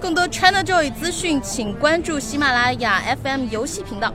更多 ChinaJoy 资讯，请关注喜马拉雅 FM 游戏频道。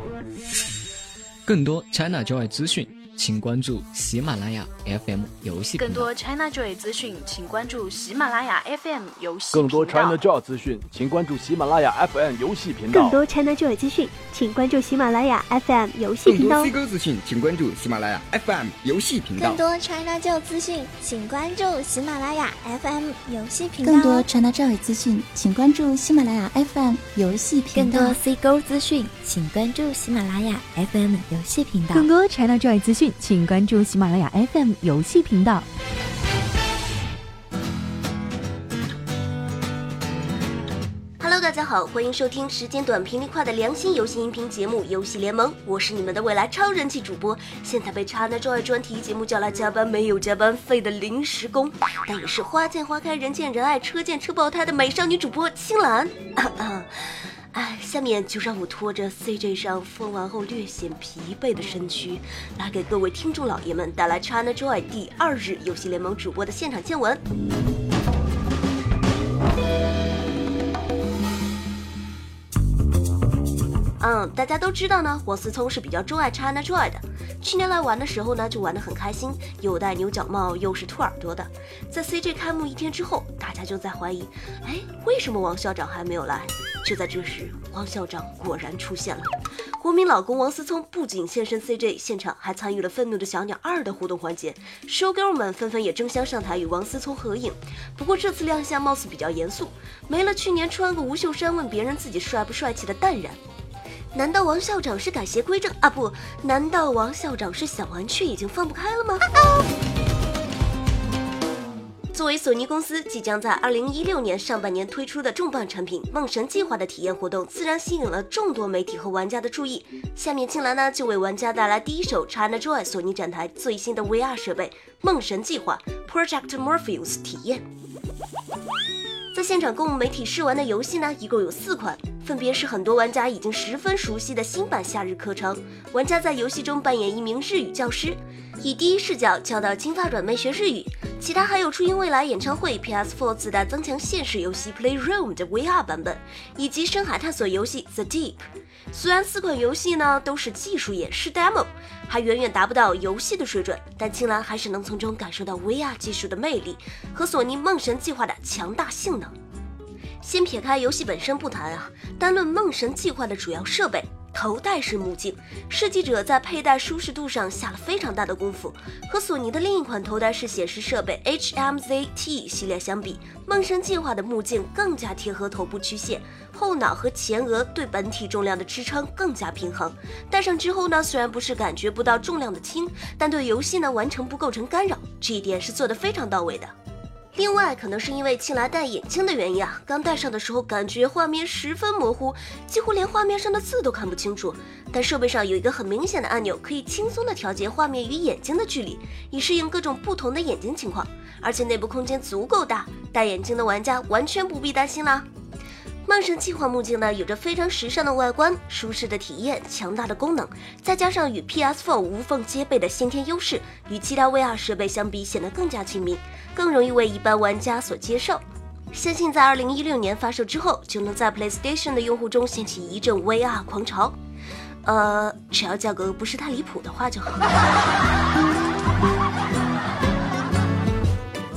更多 ChinaJoy 资讯。请关注喜马拉雅 FM 游戏更多 ChinaJoy 资讯，请关注喜马拉雅 FM 游戏更多 ChinaJoy 资讯，请关注喜马拉雅 FM 游戏频道。更多 ChinaJoy 资讯，请关注喜马拉雅 FM 游戏频道。更多 C 哥资讯，请关注喜马拉雅 FM 游戏频道。更多 ChinaJoy 资讯，请关注喜马拉雅 FM 游戏频道。更多 ChinaJoy 资讯，请关注喜马拉雅 FM 游戏频道。更多 C 哥资讯，请关注喜马拉雅 FM 游戏频道。更多 ChinaJoy 资讯。请关注喜马拉雅 FM 游戏频道。Hello，大家好，欢迎收听时间短、频率快的良心游戏音频节目《游戏联盟》，我是你们的未来超人气主播，现在被 ChinaJoy 专题节目叫来加班没有加班费的临时工，但也是花见花开、人见人爱、车见车爆胎的美少女主播青兰。哎，下面就让我拖着 CJ 上疯完后略显疲惫的身躯，来给各位听众老爷们带来 ChinaJoy 第二日游戏联盟主播的现场见闻。嗯，大家都知道呢，王思聪是比较钟爱 ChinaJoy 的。去年来玩的时候呢，就玩得很开心，又戴牛角帽，又是兔耳朵的。在 CJ 开幕一天之后，大家就在怀疑，哎，为什么王校长还没有来？就在这时，王校长果然出现了。国民老公王思聪不仅现身 CJ 现场，还参与了《愤怒的小鸟二》的互动环节，show girl 们纷纷也争相上台与王思聪合影。不过这次亮相貌似比较严肃，没了去年穿个无袖衫问别人自己帅不帅气的淡然。难道王校长是改邪归正啊？不，难道王校长是想玩却已经放不开了吗？作为索尼公司即将在二零一六年上半年推出的重磅产品《梦神计划》的体验活动，自然吸引了众多媒体和玩家的注意。下面青兰呢就为玩家带来第一手 ChinaJoy 索尼展台最新的 VR 设备《梦神计划》Project Morpheus 体验。在现场供媒体试玩的游戏呢，一共有四款，分别是很多玩家已经十分熟悉的新版《夏日课程》，玩家在游戏中扮演一名日语教师，以第一视角教导金发软妹学日语。其他还有初音未来演唱会 PS4 自带增强现实游戏 Playroom 的 VR 版本，以及深海探索游戏 The Deep。虽然四款游戏呢都是技术演示 demo，还远远达不到游戏的水准，但青兰还是能从中感受到 VR 技术的魅力和索尼梦神计划的强大性能。先撇开游戏本身不谈啊，单论梦神计划的主要设备。头戴式目镜，设计者在佩戴舒适度上下了非常大的功夫。和索尼的另一款头戴式显示设备 HMZ-T 系列相比，梦神计划的目镜更加贴合头部曲线，后脑和前额对本体重量的支撑更加平衡。戴上之后呢，虽然不是感觉不到重量的轻，但对游戏呢完成不构成干扰，这一点是做得非常到位的。另外，可能是因为青来戴眼镜的原因啊，刚戴上的时候感觉画面十分模糊，几乎连画面上的字都看不清楚。但设备上有一个很明显的按钮，可以轻松的调节画面与眼睛的距离，以适应各种不同的眼睛情况。而且内部空间足够大，戴眼镜的玩家完全不必担心啦。曼神计划目镜呢，有着非常时尚的外观、舒适的体验、强大的功能，再加上与 PS4 无缝接备的先天优势，与其他 VR 设备相比显得更加亲民，更容易为一般玩家所接受。相信在2016年发售之后，就能在 PlayStation 的用户中掀起一阵 VR 狂潮。呃，只要价格不是太离谱的话就好。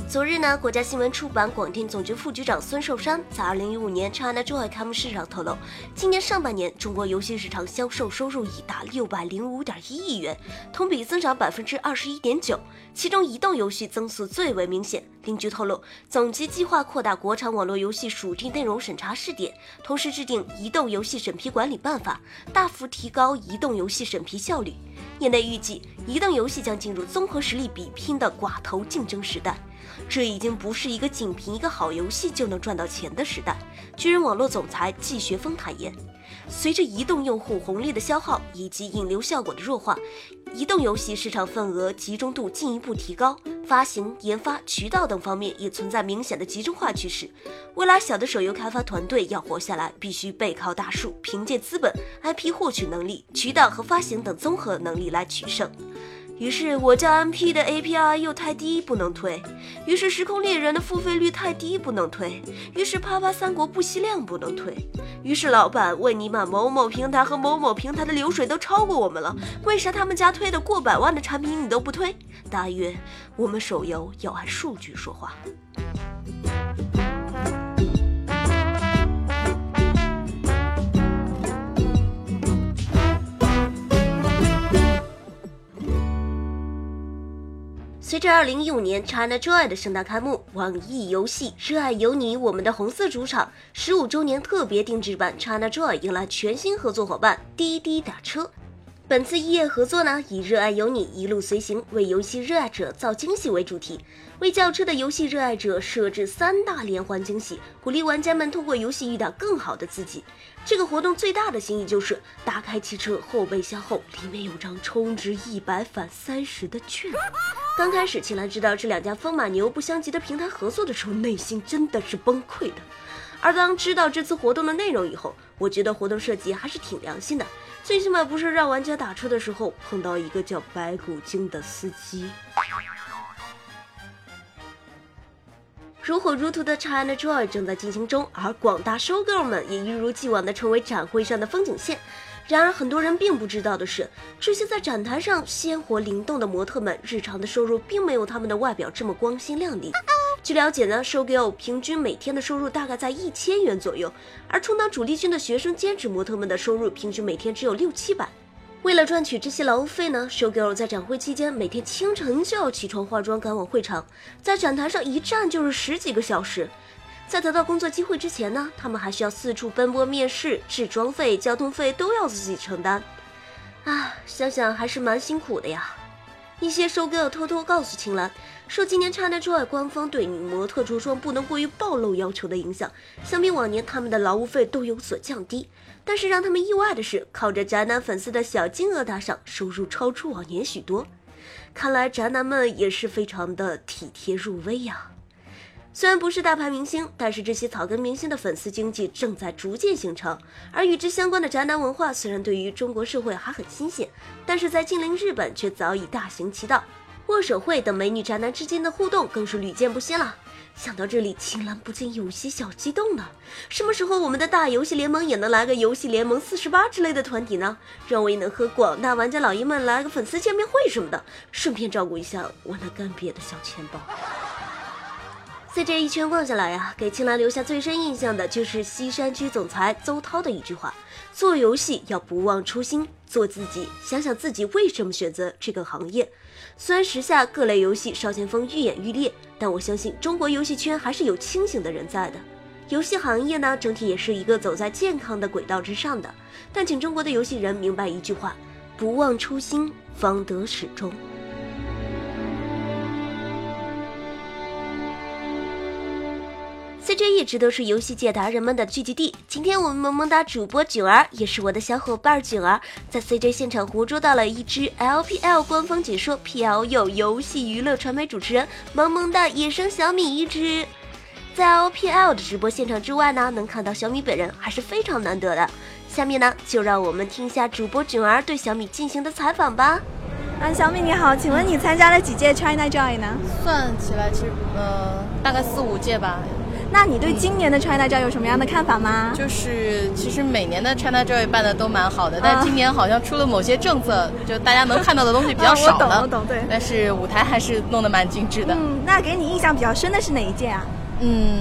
昨日呢，国家新闻出版广电总局副局长孙寿山在二零一五年 ChinaJoy 开幕式上透露，今年上半年中国游戏市场销售收入已达六百零五点一亿元，同比增长百分之二十一点九，其中移动游戏增速最为明显。另据透露，总局计划扩大国产网络游戏属地内容审查试点，同时制定移动游戏审批管理办法，大幅提高移动游戏审批效率。业内预计，移动游戏将进入综合实力比拼的寡头竞争时代。这已经不是一个仅凭一个好游戏就能赚到钱的时代。巨人网络总裁季学峰坦言，随着移动用户红利的消耗以及引流效果的弱化，移动游戏市场份额集中度进一步提高，发行、研发、渠道等方面也存在明显的集中化趋势。未来小的手游开发团队要活下来，必须背靠大树，凭借资本、IP 获取能力、渠道和发行等综合能力来取胜。于是我叫 MP 的 API 又太低不能推，于是时空猎人的付费率太低不能推，于是啪啪三国不吸量不能推，于是老板问你把某某平台和某某平台的流水都超过我们了，为啥他们家推的过百万的产品你都不推？大约我们手游要按数据说话。随着二零一五年 China Joy 的盛大开幕，网易游戏《热爱有你》我们的红色主场十五周年特别定制版 China Joy 迎来全新合作伙伴滴滴打车。本次异业合作呢，以“热爱有你，一路随行”为游戏热爱者造惊喜为主题，为轿车的游戏热爱者设置三大连环惊喜，鼓励玩家们通过游戏遇到更好的自己。这个活动最大的新意就是打开汽车后备箱后，里面有张充值一百返三十的券。刚开始，秦岚知道这两家风马牛不相及的平台合作的时候，内心真的是崩溃的。而当知道这次活动的内容以后，我觉得活动设计还是挺良心的，最起码不是让玩家打车的时候碰到一个叫白骨精的司机。如火如荼的 China Joy 正在进行中，而广大收购们也一如既往的成为展会上的风景线。然而，很多人并不知道的是，这些在展台上鲜活灵动的模特们，日常的收入并没有他们的外表这么光鲜亮丽。据了解呢，show girl 平均每天的收入大概在一千元左右，而充当主力军的学生兼职模特们的收入平均每天只有六七百。为了赚取这些劳务费呢，show girl 在展会期间每天清晨就要起床化妆赶往会场，在展台上一站就是十几个小时。在得到工作机会之前呢，他们还需要四处奔波面试，置装费、交通费都要自己承担。啊，想想还是蛮辛苦的呀。一些收 girl 偷偷告诉青兰，受今年 China Joy 官方对女模特着装不能过于暴露要求的影响，相比往年他们的劳务费都有所降低。但是让他们意外的是，靠着宅男粉丝的小金额打赏，收入超出往年许多。看来宅男们也是非常的体贴入微呀。虽然不是大牌明星，但是这些草根明星的粉丝经济正在逐渐形成，而与之相关的宅男文化虽然对于中国社会还很新鲜，但是在近邻日本却早已大行其道。握手会等美女宅男之间的互动更是屡见不鲜了。想到这里，青兰不禁有些小激动了。什么时候我们的大游戏联盟也能来个游戏联盟四十八之类的团体呢？让我也能和广大玩家老爷们来个粉丝见面会什么的，顺便照顾一下我那干瘪的小钱包。在这一圈逛下来呀，给青兰留下最深印象的就是西山区总裁邹涛的一句话：做游戏要不忘初心，做自己，想想自己为什么选择这个行业。虽然时下各类游戏少先锋愈演愈烈，但我相信中国游戏圈还是有清醒的人在的。游戏行业呢，整体也是一个走在健康的轨道之上的。但请中国的游戏人明白一句话：不忘初心，方得始终。CJ 一直都是游戏界达人们的聚集地。今天我们萌萌哒主播囧儿，也是我的小伙伴囧儿，在 CJ 现场活捉到了一只 LPL 官方解说 PLU 游戏娱乐传媒主持人萌萌哒野生小米一只。在 LPL 的直播现场之外呢，能看到小米本人还是非常难得的。下面呢，就让我们听一下主播囧儿对小米进行的采访吧。啊，小米你好，请问你参加了几届 China Joy 呢？算起来，其实呃，大概四五届吧。那你对今年的 China Joy 有什么样的看法吗？就是其实每年的 China Joy 办的都蛮好的，但今年好像出了某些政策，就大家能看到的东西比较少了。我懂，我懂，对。但是舞台还是弄得蛮精致的。嗯，那给你印象比较深的是哪一届啊？嗯，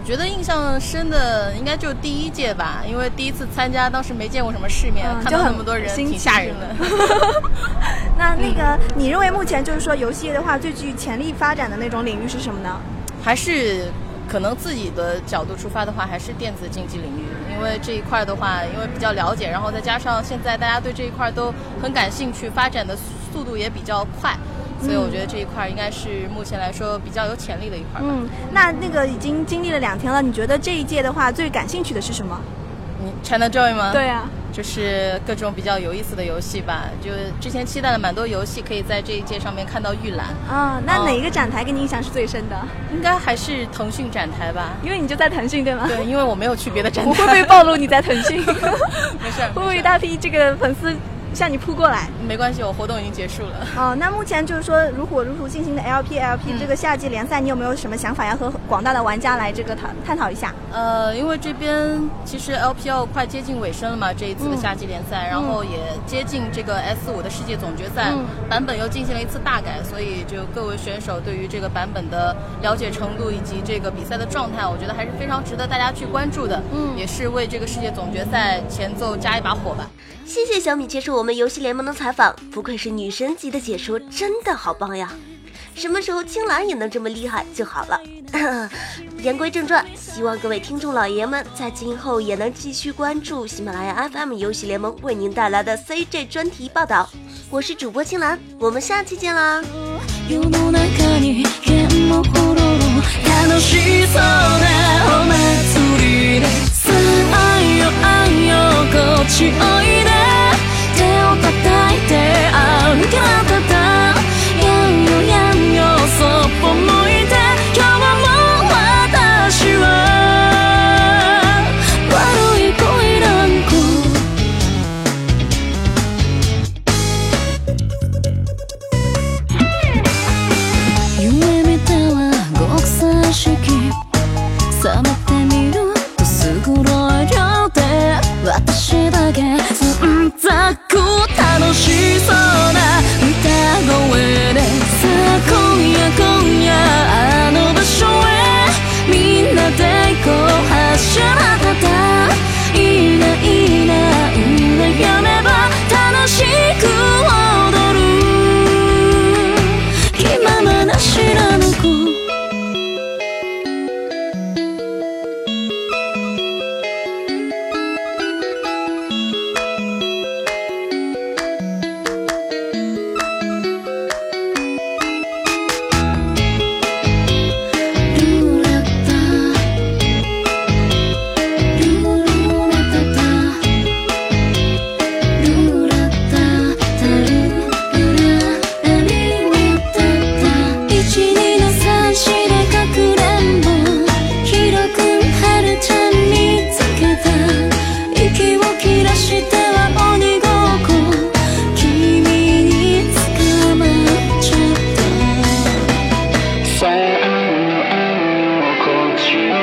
我觉得印象深的应该就第一届吧，因为第一次参加，当时没见过什么世面，看到那么多人，挺吓人的。那那个，你认为目前就是说游戏业的话，最具潜力发展的那种领域是什么呢？还是？可能自己的角度出发的话，还是电子竞技领域，因为这一块的话，因为比较了解，然后再加上现在大家对这一块都很感兴趣，发展的速度也比较快，所以我觉得这一块应该是目前来说比较有潜力的一块。嗯，那那个已经经历了两天了，你觉得这一届的话最感兴趣的是什么？你 China Joy 吗？对呀。就是各种比较有意思的游戏吧，就之前期待了蛮多游戏，可以在这一届上面看到预览。啊，那哪一个展台给你印象是最深的？应该还是腾讯展台吧，因为你就在腾讯对吗？对，因为我没有去别的展台。我会不会暴露你在腾讯？没事。会不会一大批这个粉丝向你扑过来。没关系，我活动已经结束了。哦，那目前就是说如火如荼进行的 LPLP、嗯、这个夏季联赛，你有没有什么想法要和广大的玩家来这个探探讨一下？呃，因为这边其实 LPL 快接近尾声了嘛，这一次的夏季联赛，嗯、然后也接近这个 S 五的世界总决赛、嗯、版本又进行了一次大改，所以就各位选手对于这个版本的了解程度以及这个比赛的状态，我觉得还是非常值得大家去关注的。嗯，也是为这个世界总决赛前奏加一把火吧。谢谢小米接受我们游戏联盟的采访，不愧是女神级的解说，真的好棒呀！什么时候青兰也能这么厉害就好了。言归正传，希望各位听众老爷们在今后也能继续关注喜马拉雅 FM 游戏联盟为您带来的 CJ 专题报道。我是主播青兰，我们下期见啦！Street.